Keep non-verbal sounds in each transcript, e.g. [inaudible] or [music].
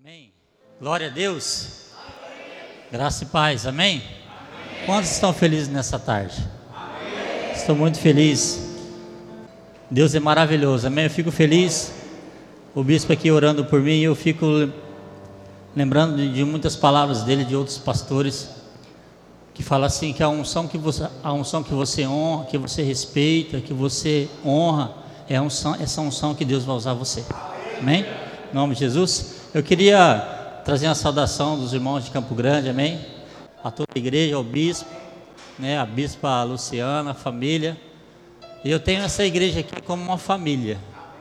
Amém. Glória a Deus. Graça e paz. Amém? Quantos estão felizes nessa tarde? Estou muito feliz. Deus é maravilhoso. Amém. Eu fico feliz. O bispo aqui orando por mim, eu fico lembrando de, muitas palavras dele, de outros pastores, que fala assim que a unção que você, a unção que você honra, que você respeita, que você honra, é unção, essa unção que Deus vai usar você. Amém? Em nome de Jesus. Eu queria trazer uma saudação dos irmãos de Campo Grande, amém? A toda a igreja, ao bispo, né, a bispa Luciana, a família. E eu tenho essa igreja aqui como uma família,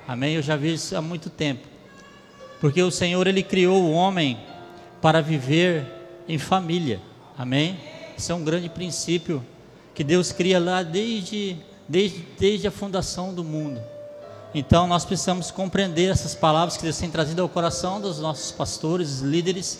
amém? Eu já vi isso há muito tempo. Porque o Senhor, Ele criou o homem para viver em família, amém? Isso é um grande princípio que Deus cria lá desde, desde, desde a fundação do mundo. Então nós precisamos compreender essas palavras que Deus tem trazido ao coração dos nossos pastores, líderes,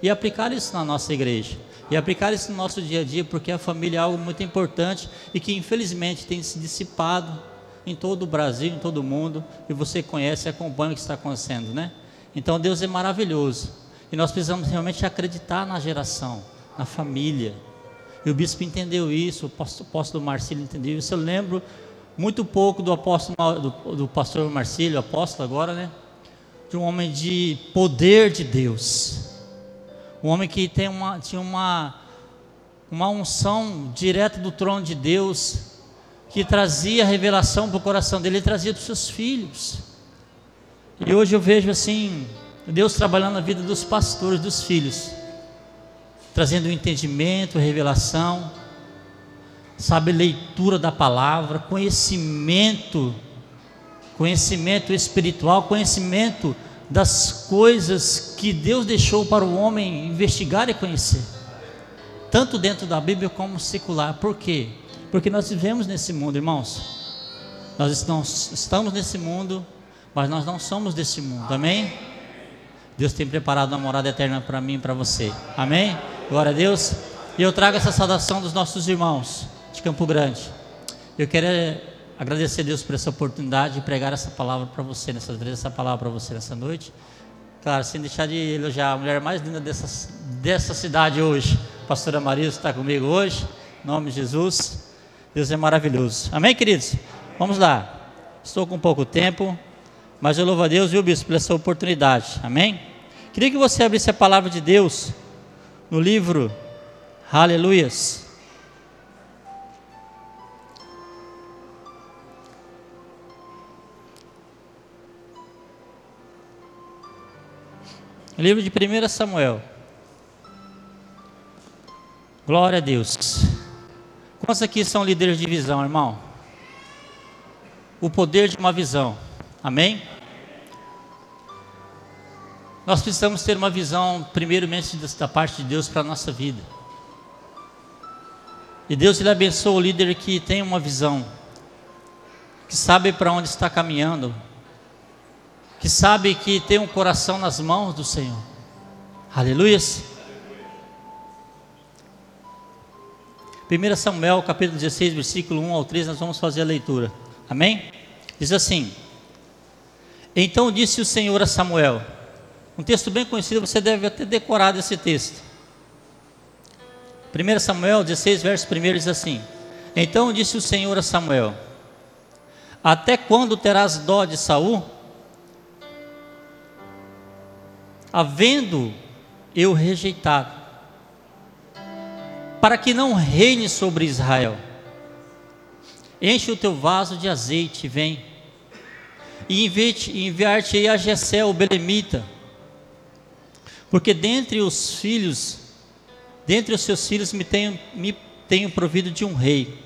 e aplicar isso na nossa igreja. E aplicar isso no nosso dia a dia, porque a família é algo muito importante e que infelizmente tem se dissipado em todo o Brasil, em todo o mundo, e você conhece e acompanha o que está acontecendo, né? Então Deus é maravilhoso. E nós precisamos realmente acreditar na geração, na família. E o bispo entendeu isso, o apóstolo Marcelo entendeu isso. Eu lembro muito pouco do apóstolo do, do pastor Marcílio, apóstolo agora, né? De um homem de poder de Deus. Um homem que tem uma, tinha uma, uma unção direta do trono de Deus, que trazia revelação para o coração dele, ele trazia para os seus filhos. E hoje eu vejo assim, Deus trabalhando na vida dos pastores, dos filhos, trazendo entendimento, revelação sabe, leitura da palavra, conhecimento, conhecimento espiritual, conhecimento das coisas que Deus deixou para o homem investigar e conhecer, tanto dentro da Bíblia como secular. Por quê? Porque nós vivemos nesse mundo, irmãos. Nós estamos nesse mundo, mas nós não somos desse mundo, amém? Deus tem preparado uma morada eterna para mim e para você, amém? Glória a Deus. E eu trago essa saudação dos nossos irmãos de Campo Grande. Eu quero eh, agradecer a Deus por essa oportunidade de pregar essa palavra para você, nessa essa palavra para você nessa noite. Claro, sem deixar de elogiar a mulher mais linda dessa, dessa cidade hoje, a pastora Maria está comigo hoje, em nome de Jesus. Deus é maravilhoso. Amém, queridos? Vamos lá. Estou com pouco tempo, mas eu louvo a Deus, viu, bispo, por essa oportunidade. Amém? Queria que você abrisse a palavra de Deus no livro Aleluias. Livro de 1 Samuel. Glória a Deus. Quantos aqui são líderes de visão, irmão? O poder de uma visão. Amém? Nós precisamos ter uma visão, primeiramente, da parte de Deus para a nossa vida. E Deus ele abençoa o líder que tem uma visão, que sabe para onde está caminhando, que sabe que tem um coração nas mãos do Senhor. Aleluia. 1 Samuel capítulo 16, versículo 1 ao 3, nós vamos fazer a leitura. Amém? Diz assim: Então disse o Senhor a Samuel, um texto bem conhecido, você deve ter decorado esse texto. 1 Samuel 16, verso 1 diz assim: Então disse o Senhor a Samuel: Até quando terás dó de Saul? Havendo eu rejeitado, para que não reine sobre Israel. Enche o teu vaso de azeite, vem, e enviar-te a Jessé, o belemita, porque dentre os filhos, dentre os seus filhos me tenho, me tenho provido de um rei.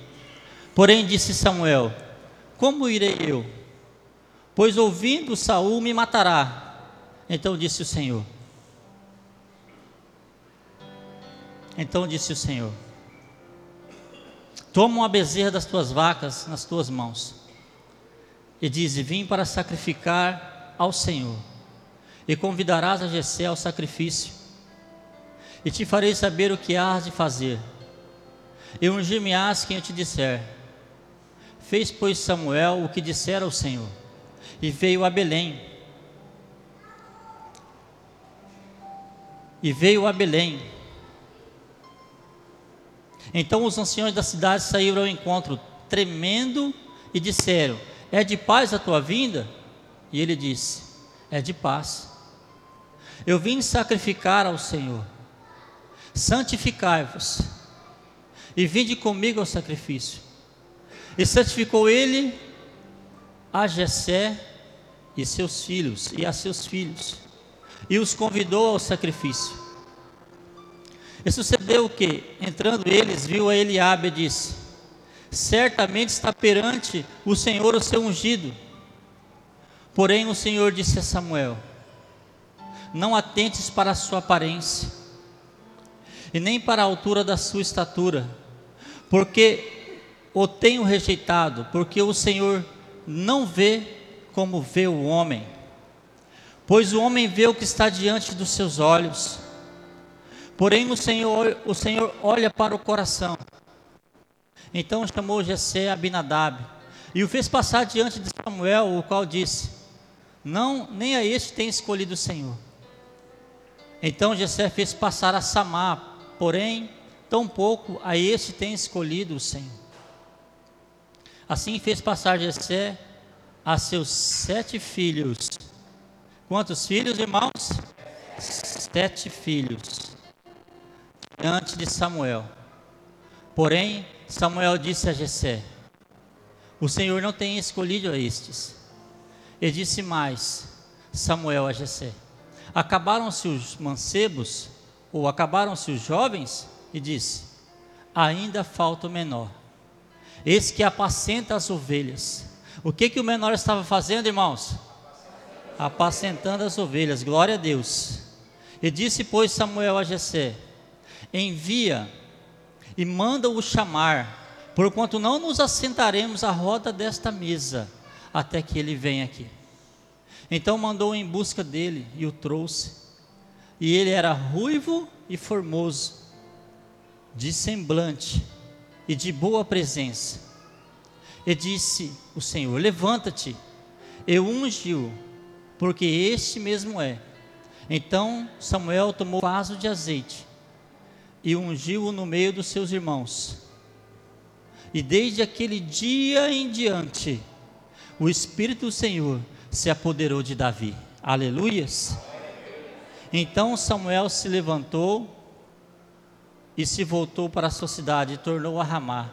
Porém disse Samuel: Como irei eu? Pois ouvindo Saul me matará. Então disse o Senhor. Então disse o Senhor: Toma uma bezerra das tuas vacas nas tuas mãos, e dize: Vim para sacrificar ao Senhor, e convidarás a Jessé ao sacrifício, e te farei saber o que hás de fazer, e ungir-me-ás quem eu te disser. Fez, pois, Samuel o que dissera ao Senhor, e veio a Belém e veio a Belém. Então os anciões da cidade saíram ao encontro, tremendo, e disseram: É de paz a tua vinda? E ele disse: É de paz. Eu vim sacrificar ao Senhor. Santificai-vos e vinde comigo ao sacrifício. E santificou ele a Jessé e seus filhos e a seus filhos e os convidou ao sacrifício. E sucedeu que, entrando eles, viu a Eliabe e disse: Certamente está perante o Senhor o seu ungido. Porém o Senhor disse a Samuel: Não atentes para a sua aparência, e nem para a altura da sua estatura, porque o tenho rejeitado, porque o Senhor não vê como vê o homem pois o homem vê o que está diante dos seus olhos. Porém o Senhor, o Senhor olha para o coração. Então chamou Jessé Abinadab e o fez passar diante de Samuel, o qual disse: Não, nem a este tem escolhido o Senhor. Então Jessé fez passar a Samar, porém tampouco a este tem escolhido o Senhor. Assim fez passar Jessé a seus sete filhos Quantos filhos, irmãos? Sete filhos. Diante de Samuel. Porém, Samuel disse a Jessé: O Senhor não tem escolhido a estes. E disse mais Samuel a Jessé: Acabaram-se os mancebos ou acabaram-se os jovens? E disse: Ainda falta o menor. Esse que apacenta as ovelhas. O que que o menor estava fazendo, irmãos? Apacentando as ovelhas, glória a Deus. E disse, pois, Samuel a Jessé: Envia e manda-o chamar, porquanto não nos assentaremos à roda desta mesa, até que ele venha aqui. Então mandou em busca dele e o trouxe. E ele era ruivo e formoso, de semblante e de boa presença. E disse o Senhor: Levanta-te, e ungiu porque este mesmo é. Então Samuel tomou um vaso de azeite e ungiu-o no meio dos seus irmãos. E desde aquele dia em diante, o Espírito do Senhor se apoderou de Davi. Aleluias. Então Samuel se levantou e se voltou para a sua cidade e tornou a Ramá.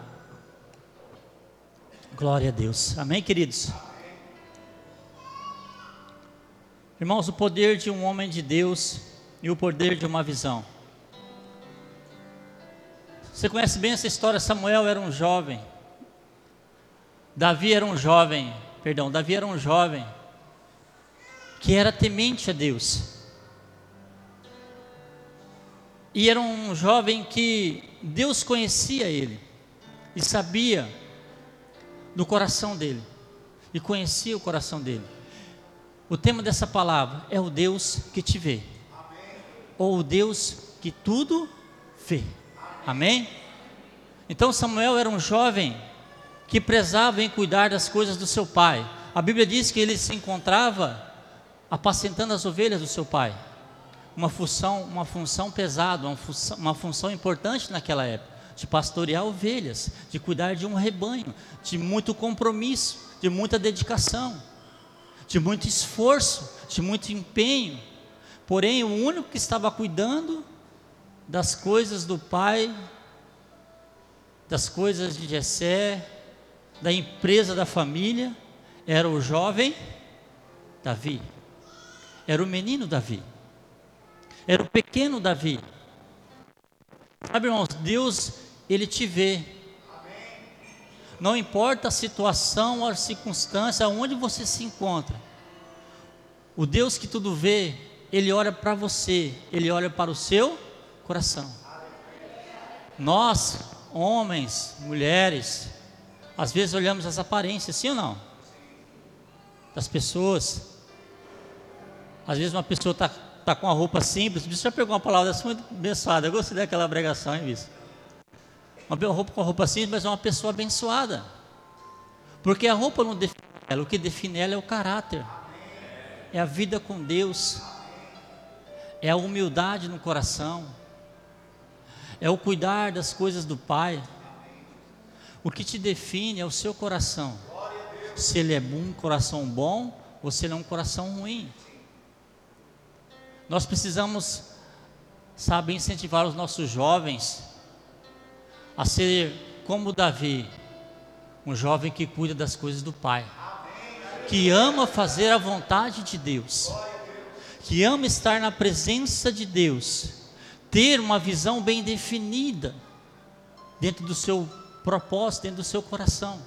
Glória a Deus. Amém, queridos? Irmãos, o poder de um homem de Deus e o poder de uma visão. Você conhece bem essa história? Samuel era um jovem. Davi era um jovem, perdão, Davi era um jovem que era temente a Deus. E era um jovem que Deus conhecia ele e sabia do coração dele e conhecia o coração dele. O tema dessa palavra é o Deus que te vê, ou o Deus que tudo vê. Amém? Então Samuel era um jovem que prezava em cuidar das coisas do seu pai. A Bíblia diz que ele se encontrava apacentando as ovelhas do seu pai. Uma função, uma função pesada, uma função, uma função importante naquela época, de pastorear ovelhas, de cuidar de um rebanho, de muito compromisso, de muita dedicação de muito esforço, de muito empenho. Porém, o único que estava cuidando das coisas do pai, das coisas de Jessé, da empresa da família, era o jovem Davi. Era o menino Davi. Era o pequeno Davi. Sabe, irmãos, Deus, ele te vê. Não importa a situação ou a circunstância, onde você se encontra. O Deus que tudo vê, Ele olha para você, Ele olha para o seu coração. Nós, homens, mulheres, às vezes olhamos as aparências, sim ou não? Das pessoas. Às vezes uma pessoa está tá com uma roupa simples. Você já pegou uma palavra dessa muito abençoada. Eu gostei daquela pregação, hein, Bispo? Uma roupa com roupa simples, mas é uma pessoa abençoada. Porque a roupa não define ela, o que define ela é o caráter. É a vida com Deus. é a humildade no coração, é o cuidar das coisas do Pai. O que te define é o seu coração. Se ele é um coração bom ou se ele é um coração ruim. Nós precisamos, sabe, incentivar os nossos jovens a ser como Davi, um jovem que cuida das coisas do Pai, que ama fazer a vontade de Deus, que ama estar na presença de Deus, ter uma visão bem definida dentro do seu propósito, dentro do seu coração.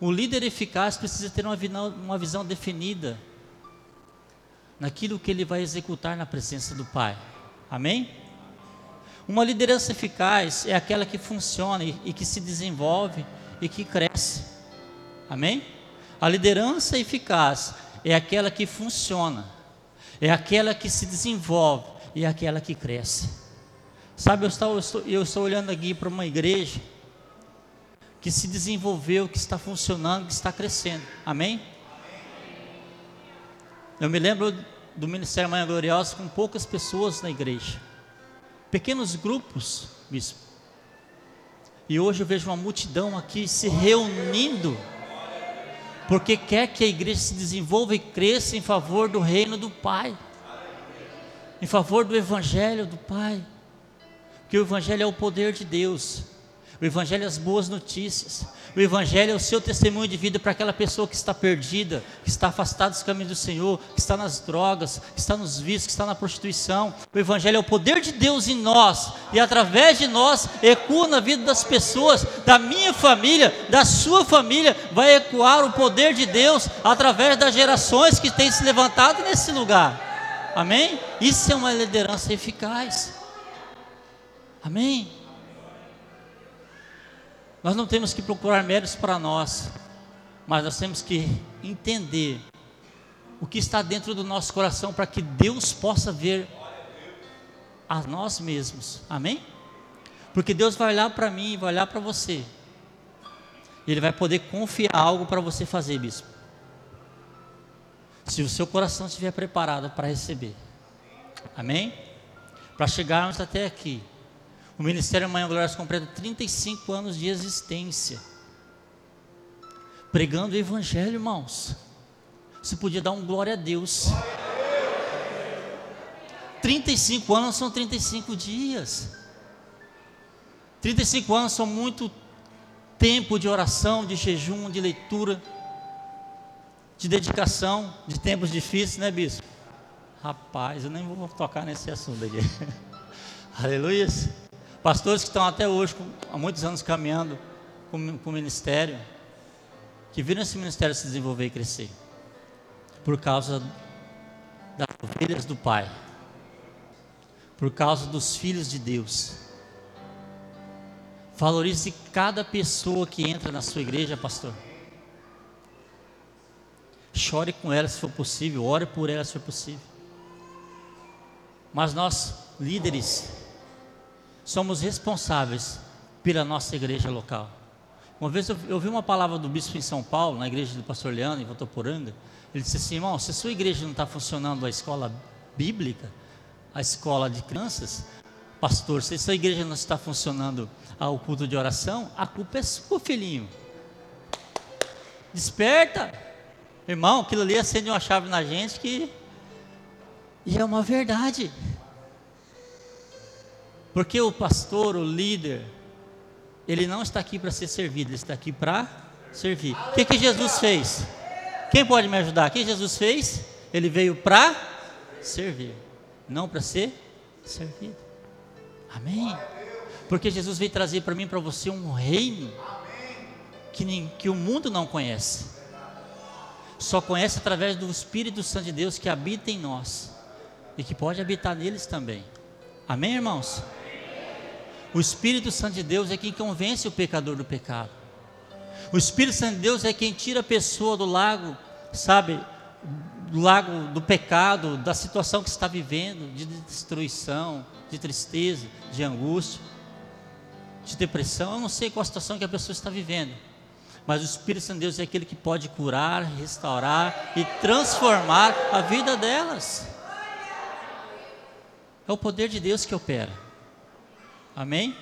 O líder eficaz precisa ter uma uma visão definida naquilo que ele vai executar na presença do Pai. Amém? Uma liderança eficaz é aquela que funciona e, e que se desenvolve e que cresce. Amém? A liderança eficaz é aquela que funciona, é aquela que se desenvolve e é aquela que cresce. Sabe, eu estou, eu estou, eu estou olhando aqui para uma igreja que se desenvolveu, que está funcionando, que está crescendo. Amém? Eu me lembro do Ministério Manhã Gloriosa com poucas pessoas na igreja. Pequenos grupos, bispo. E hoje eu vejo uma multidão aqui se reunindo, porque quer que a igreja se desenvolva e cresça em favor do reino do Pai, em favor do Evangelho do Pai, porque o Evangelho é o poder de Deus, o Evangelho é as boas notícias. O Evangelho é o seu testemunho de vida para aquela pessoa que está perdida, que está afastada dos caminhos do Senhor, que está nas drogas, que está nos vícios, que está na prostituição. O Evangelho é o poder de Deus em nós e através de nós ecoa na vida das pessoas, da minha família, da sua família, vai ecoar o poder de Deus através das gerações que têm se levantado nesse lugar. Amém? Isso é uma liderança eficaz. Amém? Nós não temos que procurar méritos para nós, mas nós temos que entender o que está dentro do nosso coração para que Deus possa ver a nós mesmos. Amém? Porque Deus vai olhar para mim, vai olhar para você. Ele vai poder confiar algo para você fazer, bispo. Se o seu coração estiver preparado para receber. Amém? Para chegarmos até aqui. O Ministério Manhã Gloriosa completa 35 anos de existência. Pregando o Evangelho, irmãos. Você podia dar um glória a Deus. 35 anos são 35 dias. 35 anos são muito tempo de oração, de jejum, de leitura, de dedicação, de tempos difíceis, né, bispo? Rapaz, eu nem vou tocar nesse assunto aqui. [laughs] Aleluia. Pastores que estão até hoje, há muitos anos caminhando com, com o ministério, que viram esse ministério se desenvolver e crescer, por causa das ovelhas do Pai, por causa dos filhos de Deus. Valorize cada pessoa que entra na sua igreja, pastor. Chore com ela se for possível, ore por ela se for possível. Mas nós, líderes, somos responsáveis pela nossa igreja local. Uma vez eu, eu vi uma palavra do bispo em São Paulo, na igreja do pastor Leandro, em Votoporanga. Ele disse assim: irmão, se a sua igreja não está funcionando a escola bíblica, a escola de crianças, pastor, se a sua igreja não está funcionando o culto de oração, a culpa é sua, filhinho. Desperta, irmão, aquilo ali acende uma chave na gente que. E é uma verdade. Porque o pastor, o líder, ele não está aqui para ser servido, ele está aqui para servir. O que, que Jesus fez? Quem pode me ajudar? O que Jesus fez? Ele veio para servir, não para ser servido. Amém? Porque Jesus veio trazer para mim para você um reino que, nem, que o mundo não conhece. Só conhece através do Espírito Santo de Deus que habita em nós e que pode habitar neles também. Amém, irmãos? O Espírito Santo de Deus é quem convence o pecador do pecado. O Espírito Santo de Deus é quem tira a pessoa do lago, sabe, do lago do pecado, da situação que está vivendo, de destruição, de tristeza, de angústia, de depressão. Eu não sei qual a situação que a pessoa está vivendo, mas o Espírito Santo de Deus é aquele que pode curar, restaurar e transformar a vida delas. É o poder de Deus que opera. Amém?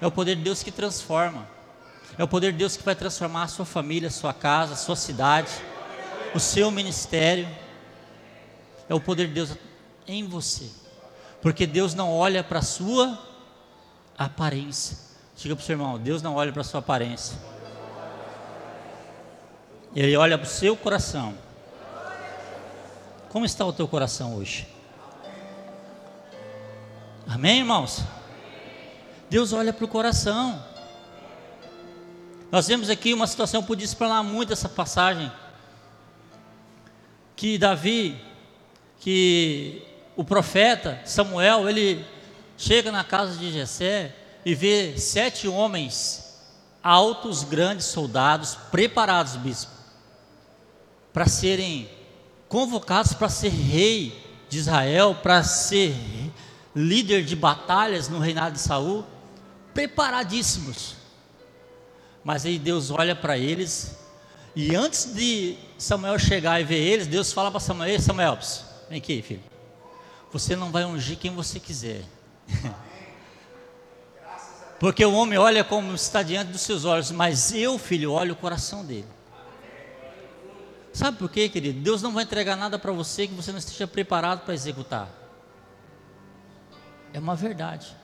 É o poder de Deus que transforma. É o poder de Deus que vai transformar a sua família, a sua casa, a sua cidade, o seu ministério. É o poder de Deus em você. Porque Deus não olha para a sua aparência. Diga para o seu irmão: Deus não olha para a sua aparência. Ele olha para o seu coração. Como está o teu coração hoje? Amém, irmãos? Deus olha para o coração. Nós vemos aqui uma situação, eu podia explanar muito essa passagem. Que Davi, que o profeta Samuel, ele chega na casa de Jessé e vê sete homens altos, grandes soldados, preparados, bispo, para serem convocados para ser rei de Israel, para ser líder de batalhas no reinado de Saul, preparadíssimos. Mas aí Deus olha para eles e antes de Samuel chegar e ver eles, Deus fala para Samuel: Samuel, vem aqui, filho. Você não vai ungir quem você quiser. [laughs] Porque o homem olha como está diante dos seus olhos, mas eu, filho, olho o coração dele. Sabe por quê, querido? Deus não vai entregar nada para você que você não esteja preparado para executar. É uma verdade.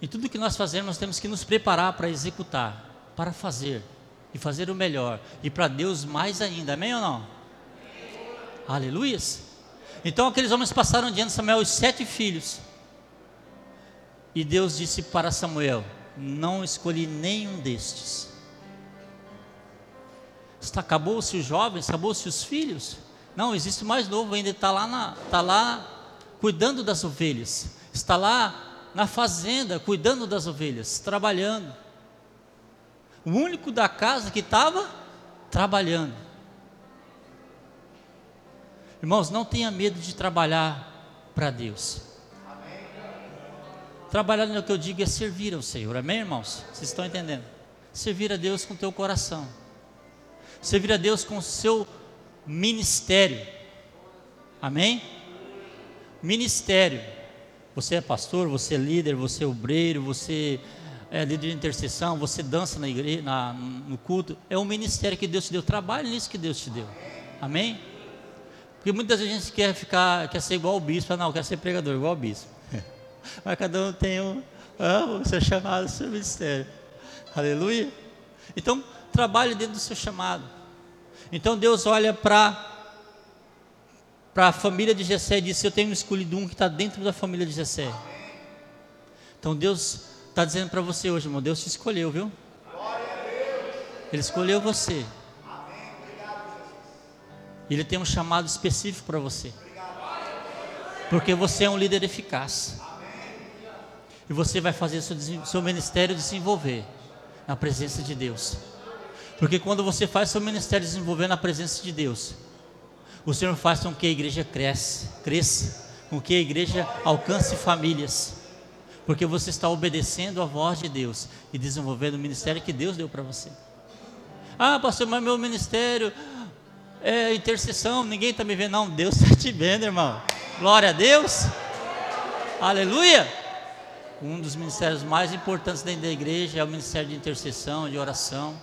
E tudo que nós fazemos, nós temos que nos preparar para executar, para fazer e fazer o melhor. E para Deus mais ainda, amém ou não? Aleluias. Então aqueles homens passaram diante de Samuel os sete filhos. E Deus disse para Samuel: Não escolhi nenhum destes Acabou-se os jovens, acabou-se os filhos. Não, existe mais novo ainda, está lá, na, está lá cuidando das ovelhas, está lá na fazenda cuidando das ovelhas, trabalhando. O único da casa que estava trabalhando. Irmãos, não tenha medo de trabalhar para Deus. Trabalhar no que eu digo é servir ao Senhor, amém, irmãos? Vocês estão entendendo? Servir a Deus com o teu coração servir a Deus com o seu ministério. Amém? Ministério. Você é pastor, você é líder, você é obreiro, você é líder de intercessão, você dança na igreja, na, no culto. É um ministério que Deus te deu. Trabalhe nisso que Deus te deu. Amém? Porque muitas vezes a gente quer ficar, quer ser igual o bispo, não, quer ser pregador igual o bispo. [laughs] Mas cada um tem um, ah, o seu chamado, o seu ministério. Aleluia. Então, trabalhe dentro do seu chamado. Então Deus olha para para a família de Jessé e disse: Eu tenho escolhido um que está dentro da família de Jessé. Então Deus está dizendo para você hoje, irmão: Deus te escolheu, viu? Ele escolheu você. Ele tem um chamado específico para você. Porque você é um líder eficaz. E você vai fazer seu, seu ministério desenvolver na presença de Deus. Porque quando você faz seu ministério desenvolvendo a presença de Deus, o Senhor faz com que a igreja cresça, cresça, com que a igreja alcance famílias. Porque você está obedecendo a voz de Deus e desenvolvendo o ministério que Deus deu para você. Ah, pastor, mas meu ministério é intercessão, ninguém está me vendo. Não, Deus está te vendo, irmão. Glória a Deus. Aleluia. Um dos ministérios mais importantes dentro da igreja é o ministério de intercessão, de oração.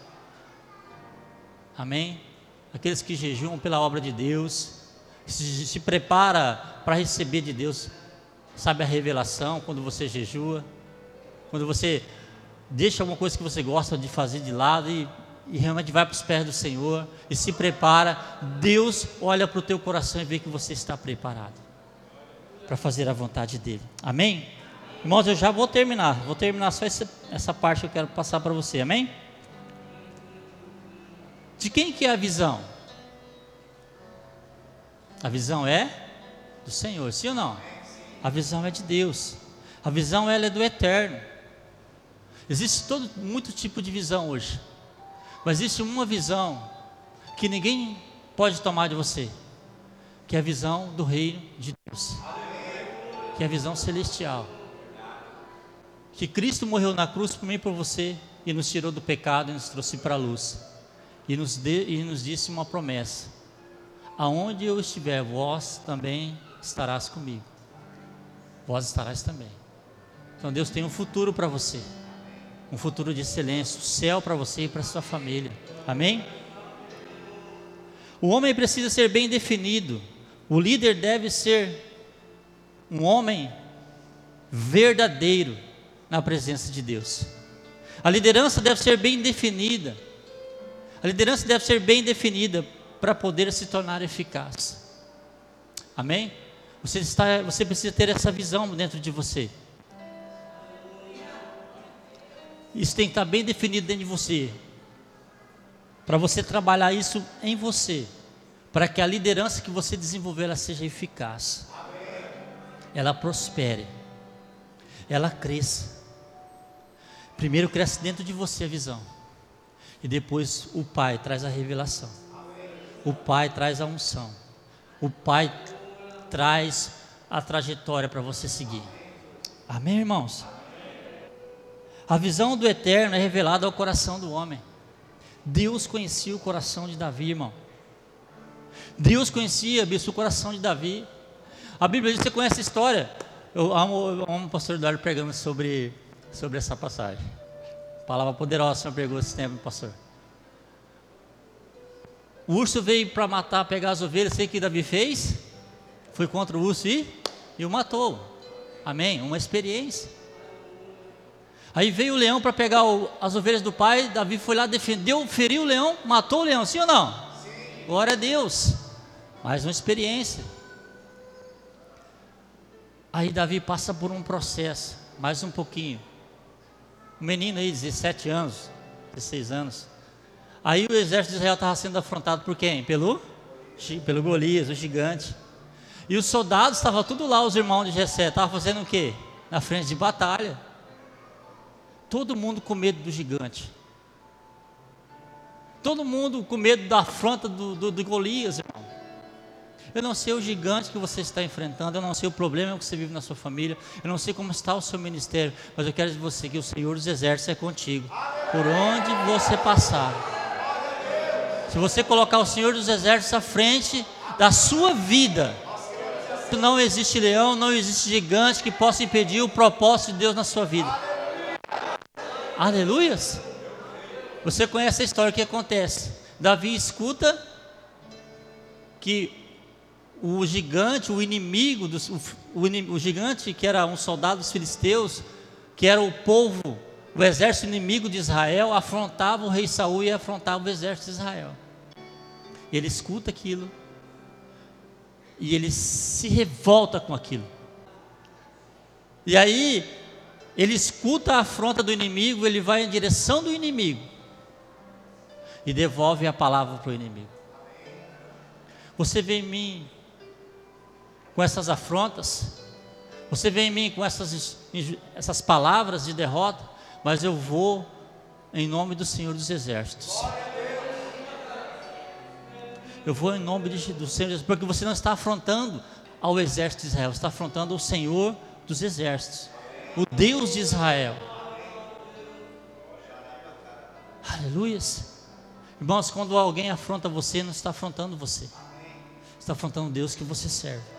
Amém? Aqueles que jejuam pela obra de Deus, se, se prepara para receber de Deus, sabe a revelação quando você jejua, quando você deixa alguma coisa que você gosta de fazer de lado e, e realmente vai para os pés do Senhor e se prepara, Deus olha para o teu coração e vê que você está preparado para fazer a vontade dele. Amém? Irmãos, eu já vou terminar, vou terminar só essa, essa parte que eu quero passar para você. Amém? De quem que é a visão? A visão é do Senhor, sim ou não? A visão é de Deus. A visão ela é do eterno. Existe todo muito tipo de visão hoje. Mas existe uma visão que ninguém pode tomar de você, que é a visão do reino de Deus. Que é a visão celestial. Que Cristo morreu na cruz por mim e por você e nos tirou do pecado e nos trouxe para a luz e nos, de, e nos disse uma promessa: Aonde eu estiver, vós também estarás comigo. vós estarás também. Então Deus tem um futuro para você, um futuro de excelência, o céu para você e para sua família. Amém? O homem precisa ser bem definido. O líder deve ser um homem verdadeiro na presença de Deus. A liderança deve ser bem definida. A liderança deve ser bem definida para poder se tornar eficaz. Amém? Você, está, você precisa ter essa visão dentro de você. Isso tem que estar bem definido dentro de você. Para você trabalhar isso em você. Para que a liderança que você desenvolver ela seja eficaz. Ela prospere. Ela cresça. Primeiro cresce dentro de você a visão. E depois o Pai traz a revelação. O Pai traz a unção. O Pai traz a trajetória para você seguir. Amém, irmãos? A visão do eterno é revelada ao coração do homem. Deus conhecia o coração de Davi, irmão. Deus conhecia, bispo, o coração de Davi. A Bíblia diz, você conhece a história? Eu amo, eu amo o pastor Eduardo pregando sobre, sobre essa passagem. Palavra poderosa, senhor pregou esse tempo, pastor. O urso veio para matar, pegar as ovelhas, sei que Davi fez. Foi contra o urso e, e o matou. Amém? Uma experiência. Aí veio o leão para pegar o, as ovelhas do pai. Davi foi lá, defendeu, feriu o leão, matou o leão, sim ou não? Sim. Glória a Deus. Mais uma experiência. Aí Davi passa por um processo, mais um pouquinho. Um menino aí, 17 anos, 16 anos. Aí o exército de Israel estava sendo afrontado por quem? Pelo, pelo Golias, o gigante. E os soldados estavam tudo lá, os irmãos de Jessé, estavam fazendo o quê? Na frente de batalha. Todo mundo com medo do gigante. Todo mundo com medo da afronta do, do, do Golias, irmão. Eu não sei o gigante que você está enfrentando, eu não sei o problema que você vive na sua família, eu não sei como está o seu ministério, mas eu quero dizer você que o Senhor dos Exércitos é contigo, por onde você passar. Se você colocar o Senhor dos Exércitos à frente da sua vida, não existe leão, não existe gigante que possa impedir o propósito de Deus na sua vida. Aleluias! Você conhece a história, que acontece? Davi escuta que o gigante, o inimigo, dos, o, o, o gigante que era um soldado dos filisteus, que era o povo, o exército inimigo de Israel, afrontava o rei Saul e afrontava o exército de Israel. Ele escuta aquilo, e ele se revolta com aquilo. E aí, ele escuta a afronta do inimigo, ele vai em direção do inimigo e devolve a palavra para o inimigo. Você vê em mim com essas afrontas, você vê em mim com essas, essas palavras de derrota, mas eu vou em nome do Senhor dos Exércitos. Eu vou em nome de, do Senhor Jesus, porque você não está afrontando ao exército de Israel, você está afrontando o Senhor dos exércitos, o Deus de Israel. Aleluias. Irmãos, quando alguém afronta você, não está afrontando você, está afrontando Deus que você serve.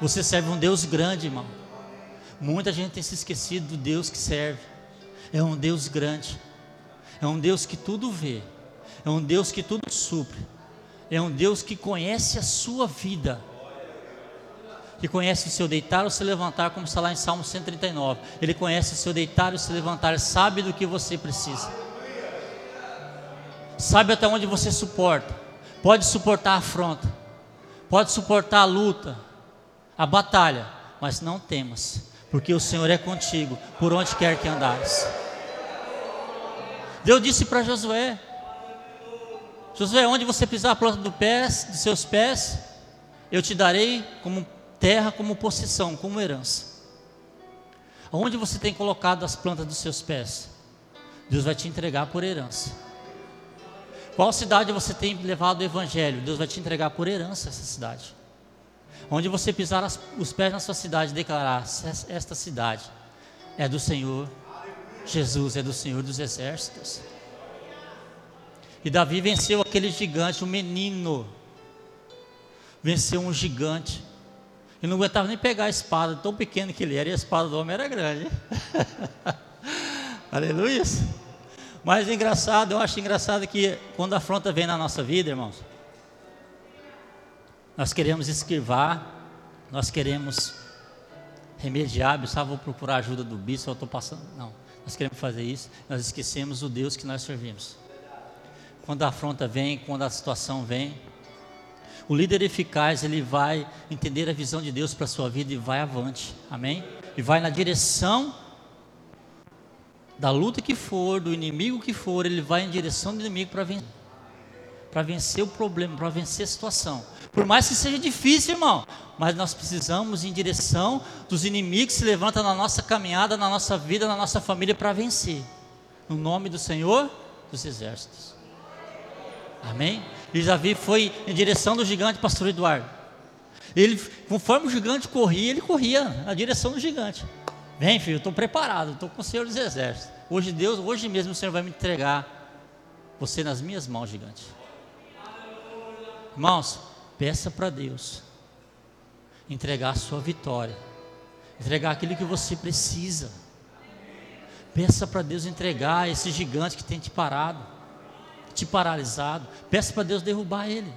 Você serve um Deus grande, irmão. Muita gente tem se esquecido do Deus que serve. É um Deus grande. É um Deus que tudo vê é um Deus que tudo supre, é um Deus que conhece a sua vida, que conhece o seu deitar ou se levantar, como está lá em Salmo 139. Ele conhece o seu deitar ou se levantar, sabe do que você precisa, sabe até onde você suporta, pode suportar a afronta, pode suportar a luta, a batalha, mas não temas, porque o Senhor é contigo, por onde quer que andares. Deus disse para Josué: Josué, onde você pisar a planta do pés, dos seus pés, eu te darei como terra, como possessão, como herança. Onde você tem colocado as plantas dos seus pés, Deus vai te entregar por herança. Qual cidade você tem levado o evangelho? Deus vai te entregar por herança essa cidade. Onde você pisar as, os pés na sua cidade, declarar: esta cidade é do Senhor Jesus, é do Senhor dos exércitos. E Davi venceu aquele gigante, o um menino. Venceu um gigante. Ele não aguentava nem pegar a espada, tão pequeno que ele era, e a espada do homem era grande. [laughs] Aleluia. Mas engraçado, eu acho engraçado que quando a afronta vem na nossa vida, irmãos, nós queremos esquivar, nós queremos remediar, eu vou procurar ajuda do bispo, eu estou passando. Não, nós queremos fazer isso, nós esquecemos o Deus que nós servimos. Quando a afronta vem, quando a situação vem, o líder eficaz, ele vai entender a visão de Deus para a sua vida e vai avante, amém? E vai na direção da luta que for, do inimigo que for, ele vai em direção do inimigo para vencer, para vencer o problema, para vencer a situação. Por mais que seja difícil, irmão, mas nós precisamos ir em direção dos inimigos que se levantam na nossa caminhada, na nossa vida, na nossa família para vencer. No nome do Senhor dos Exércitos. Amém? E Davi foi em direção do gigante, pastor Eduardo. Ele, conforme o gigante corria, ele corria na direção do gigante. Vem, filho, estou preparado, estou com o Senhor dos Exércitos. Hoje Deus, hoje mesmo o Senhor vai me entregar você nas minhas mãos, gigante. Irmãos, peça para Deus entregar a sua vitória, entregar aquilo que você precisa. Peça para Deus entregar esse gigante que tem te parado, te paralisado. Peça para Deus derrubar ele.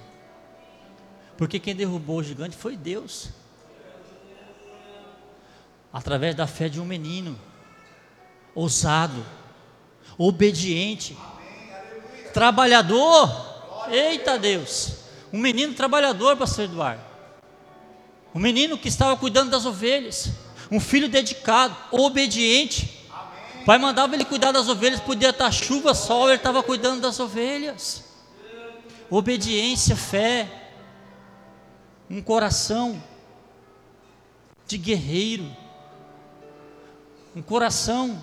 Porque quem derrubou o gigante foi Deus. Através da fé de um menino, ousado, obediente, trabalhador. Eita Deus! Um menino trabalhador, pastor Eduardo. Um menino que estava cuidando das ovelhas. Um filho dedicado, obediente. O pai mandava ele cuidar das ovelhas, podia estar chuva, sol, ele estava cuidando das ovelhas. Obediência, fé. Um coração de guerreiro. Um coração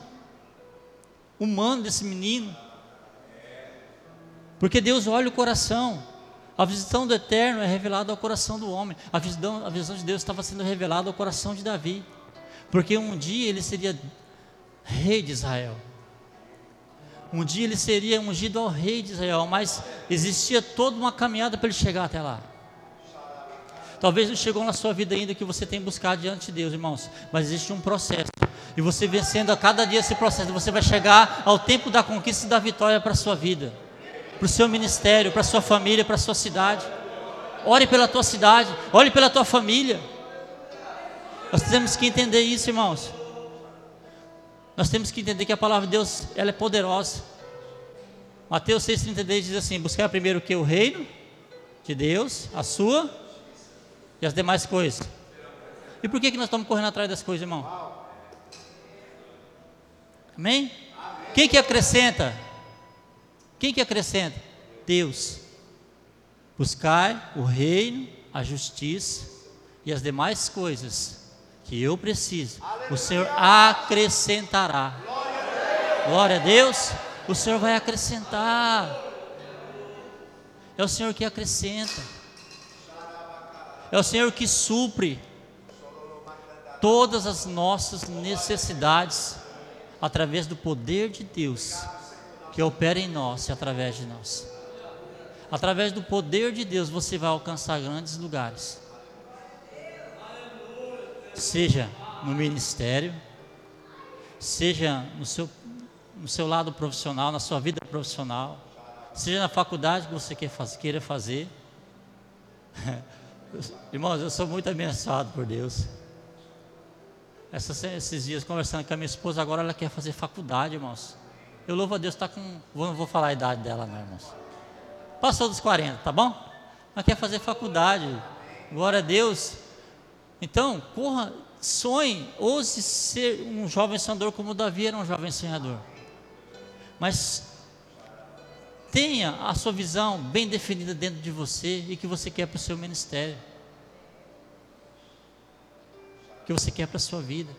humano desse menino. Porque Deus olha o coração. A visão do eterno é revelada ao coração do homem. A visão, a visão de Deus estava sendo revelada ao coração de Davi. Porque um dia ele seria rei de Israel. Um dia ele seria ungido ao rei de Israel, mas existia toda uma caminhada para ele chegar até lá. Talvez não chegou na sua vida ainda que você tem buscado diante de Deus, irmãos, mas existe um processo. E você vencendo a cada dia esse processo, você vai chegar ao tempo da conquista e da vitória para a sua vida para o seu ministério, para a sua família, para a sua cidade. Ore pela tua cidade, ore pela tua família. Nós temos que entender isso, irmãos. Nós temos que entender que a palavra de Deus ela é poderosa. Mateus 6,33 diz assim: buscar primeiro o que? O reino de Deus, a sua e as demais coisas. E por que, que nós estamos correndo atrás das coisas, irmão? Amém? Quem que acrescenta? Quem que acrescenta? Deus. Buscai o reino, a justiça e as demais coisas que eu preciso, Aleluia. o Senhor acrescentará. Glória a Deus. O Senhor vai acrescentar. É o Senhor que acrescenta. É o Senhor que supre todas as nossas necessidades através do poder de Deus que opera em nós e através de nós. Através do poder de Deus você vai alcançar grandes lugares. Seja no ministério, seja no seu, no seu lado profissional, na sua vida profissional, seja na faculdade que você quer fazer, queira fazer. [laughs] Irmãos, eu sou muito abençoado por Deus. Essas, esses dias conversando com a minha esposa, agora ela quer fazer faculdade, irmãos. Eu louvo a Deus, está com. Não vou falar a idade dela, não, irmãos. Passou dos 40, tá bom? Mas quer fazer faculdade. Glória a Deus. Então, corra, sonhe, ouse ser um jovem sonhador como Davi era um jovem sonhador. Mas tenha a sua visão bem definida dentro de você e que você quer para o seu ministério. Que você quer para a sua vida,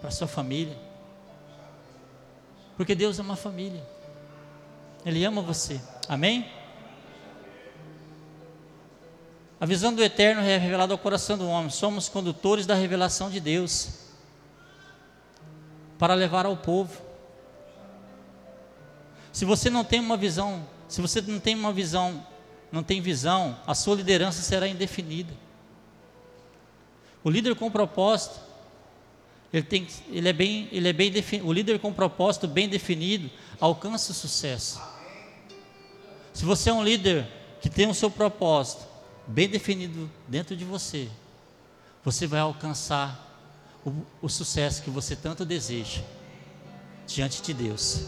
para a sua família. Porque Deus ama a família. Ele ama você. Amém? A visão do eterno é revelada ao coração do homem. Somos condutores da revelação de Deus para levar ao povo. Se você não tem uma visão, se você não tem uma visão, não tem visão, a sua liderança será indefinida. O líder com propósito, ele, tem, ele é bem, ele é bem. O líder com propósito bem definido alcança o sucesso. Se você é um líder que tem o seu propósito bem definido dentro de você, você vai alcançar o, o sucesso que você tanto deseja diante de Deus.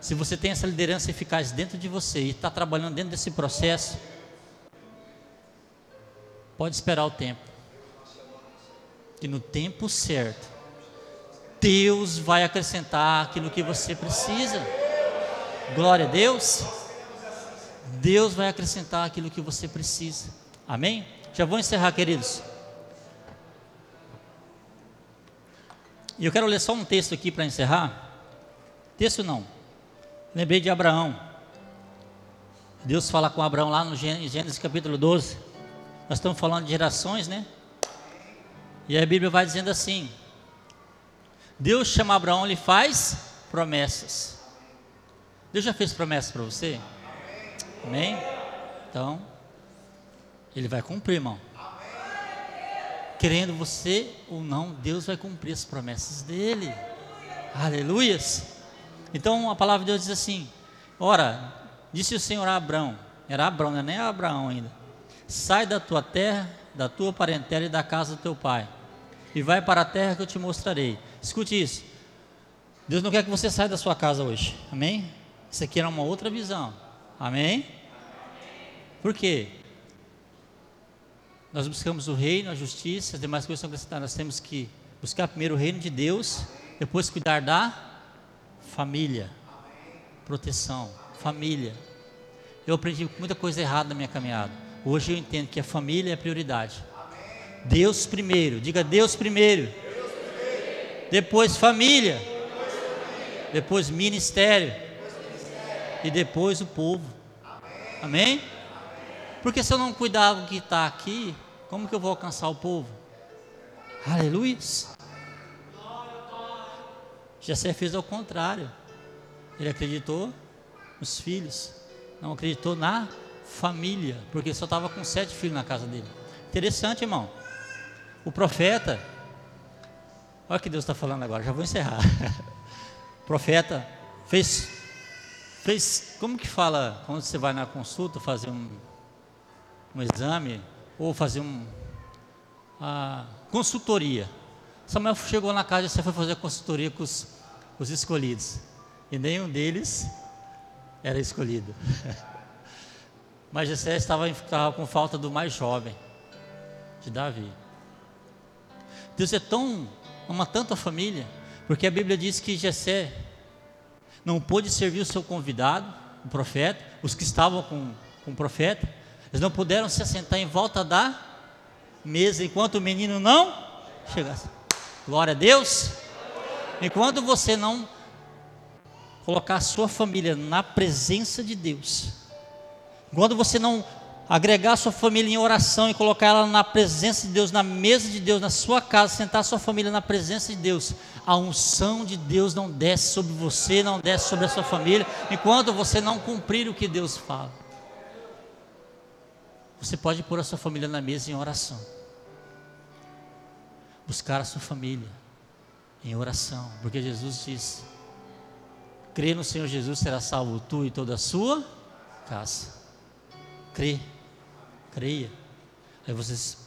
Se você tem essa liderança eficaz dentro de você e está trabalhando dentro desse processo, pode esperar o tempo. Que no tempo certo, Deus vai acrescentar aquilo que você precisa. Glória a Deus. Deus vai acrescentar aquilo que você precisa. Amém? Já vou encerrar, queridos. E eu quero ler só um texto aqui para encerrar. Texto não. Lembrei de Abraão. Deus fala com Abraão lá no Gênesis capítulo 12. Nós estamos falando de gerações, né? E a Bíblia vai dizendo assim: Deus chama Abraão e faz promessas. Deus já fez promessas para você? Amém? Então, Ele vai cumprir, irmão. Querendo você ou não, Deus vai cumprir as promessas dele. Aleluias. Então a palavra de Deus diz assim: Ora, disse o Senhor a Abraão, era Abraão, não é nem Abraão ainda. Sai da tua terra, da tua parentela e da casa do teu pai, e vai para a terra que eu te mostrarei. Escute isso. Deus não quer que você saia da sua casa hoje. Amém? Isso aqui era uma outra visão. Amém? Por quê? Nós buscamos o reino, a justiça, as demais coisas são acrescentadas. Nós temos que buscar primeiro o reino de Deus, depois cuidar da família, proteção, família. Eu aprendi muita coisa errada na minha caminhada. Hoje eu entendo que a família é a prioridade. Deus primeiro, diga Deus primeiro. Deus primeiro. Depois família. Depois, família. depois ministério e depois o povo. Amém? Porque se eu não cuidar do que está aqui, como que eu vou alcançar o povo? Aleluia. Jessé fez ao contrário. Ele acreditou nos filhos, não acreditou na família, porque só estava com sete filhos na casa dele. Interessante, irmão. O profeta, olha o que Deus está falando agora, já vou encerrar. [laughs] o profeta fez Fez, como que fala quando você vai na consulta fazer um, um exame ou fazer um a consultoria? Samuel chegou na casa e você foi fazer consultoria com os, os escolhidos e nenhum deles era escolhido. [laughs] Mas Jessé estava, estava com falta do mais jovem, de Davi. Deus é tão, ama tanto a família, porque a Bíblia diz que Jessé não pôde servir o seu convidado, o profeta, os que estavam com, com o profeta, eles não puderam se assentar em volta da mesa enquanto o menino não chegasse. Glória a Deus. Enquanto você não colocar a sua família na presença de Deus, enquanto você não agregar a sua família em oração e colocar ela na presença de Deus, na mesa de Deus, na sua casa, sentar a sua família na presença de Deus, a unção de Deus não desce sobre você, não desce sobre a sua família, enquanto você não cumprir o que Deus fala. Você pode pôr a sua família na mesa em oração, buscar a sua família em oração, porque Jesus disse: crê no Senhor Jesus, será salvo tu e toda a sua casa. Crê, creia. Aí vocês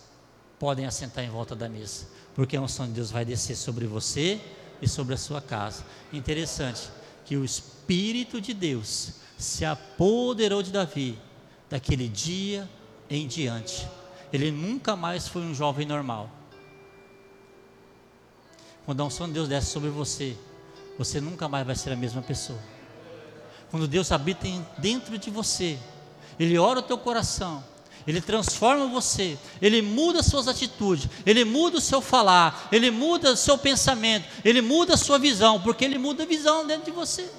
podem assentar em volta da mesa, porque a unção de Deus vai descer sobre você e sobre a sua casa. Interessante que o Espírito de Deus se apoderou de Davi daquele dia em diante. Ele nunca mais foi um jovem normal. Quando a unção de Deus desce sobre você, você nunca mais vai ser a mesma pessoa. Quando Deus habita dentro de você, ele ora o teu coração, Ele transforma você, Ele muda as suas atitudes, Ele muda o seu falar, Ele muda o seu pensamento, Ele muda a sua visão, porque Ele muda a visão dentro de você.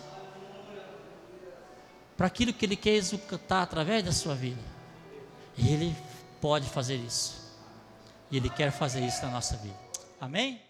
Para aquilo que Ele quer executar através da sua vida. Ele pode fazer isso. E Ele quer fazer isso na nossa vida. Amém?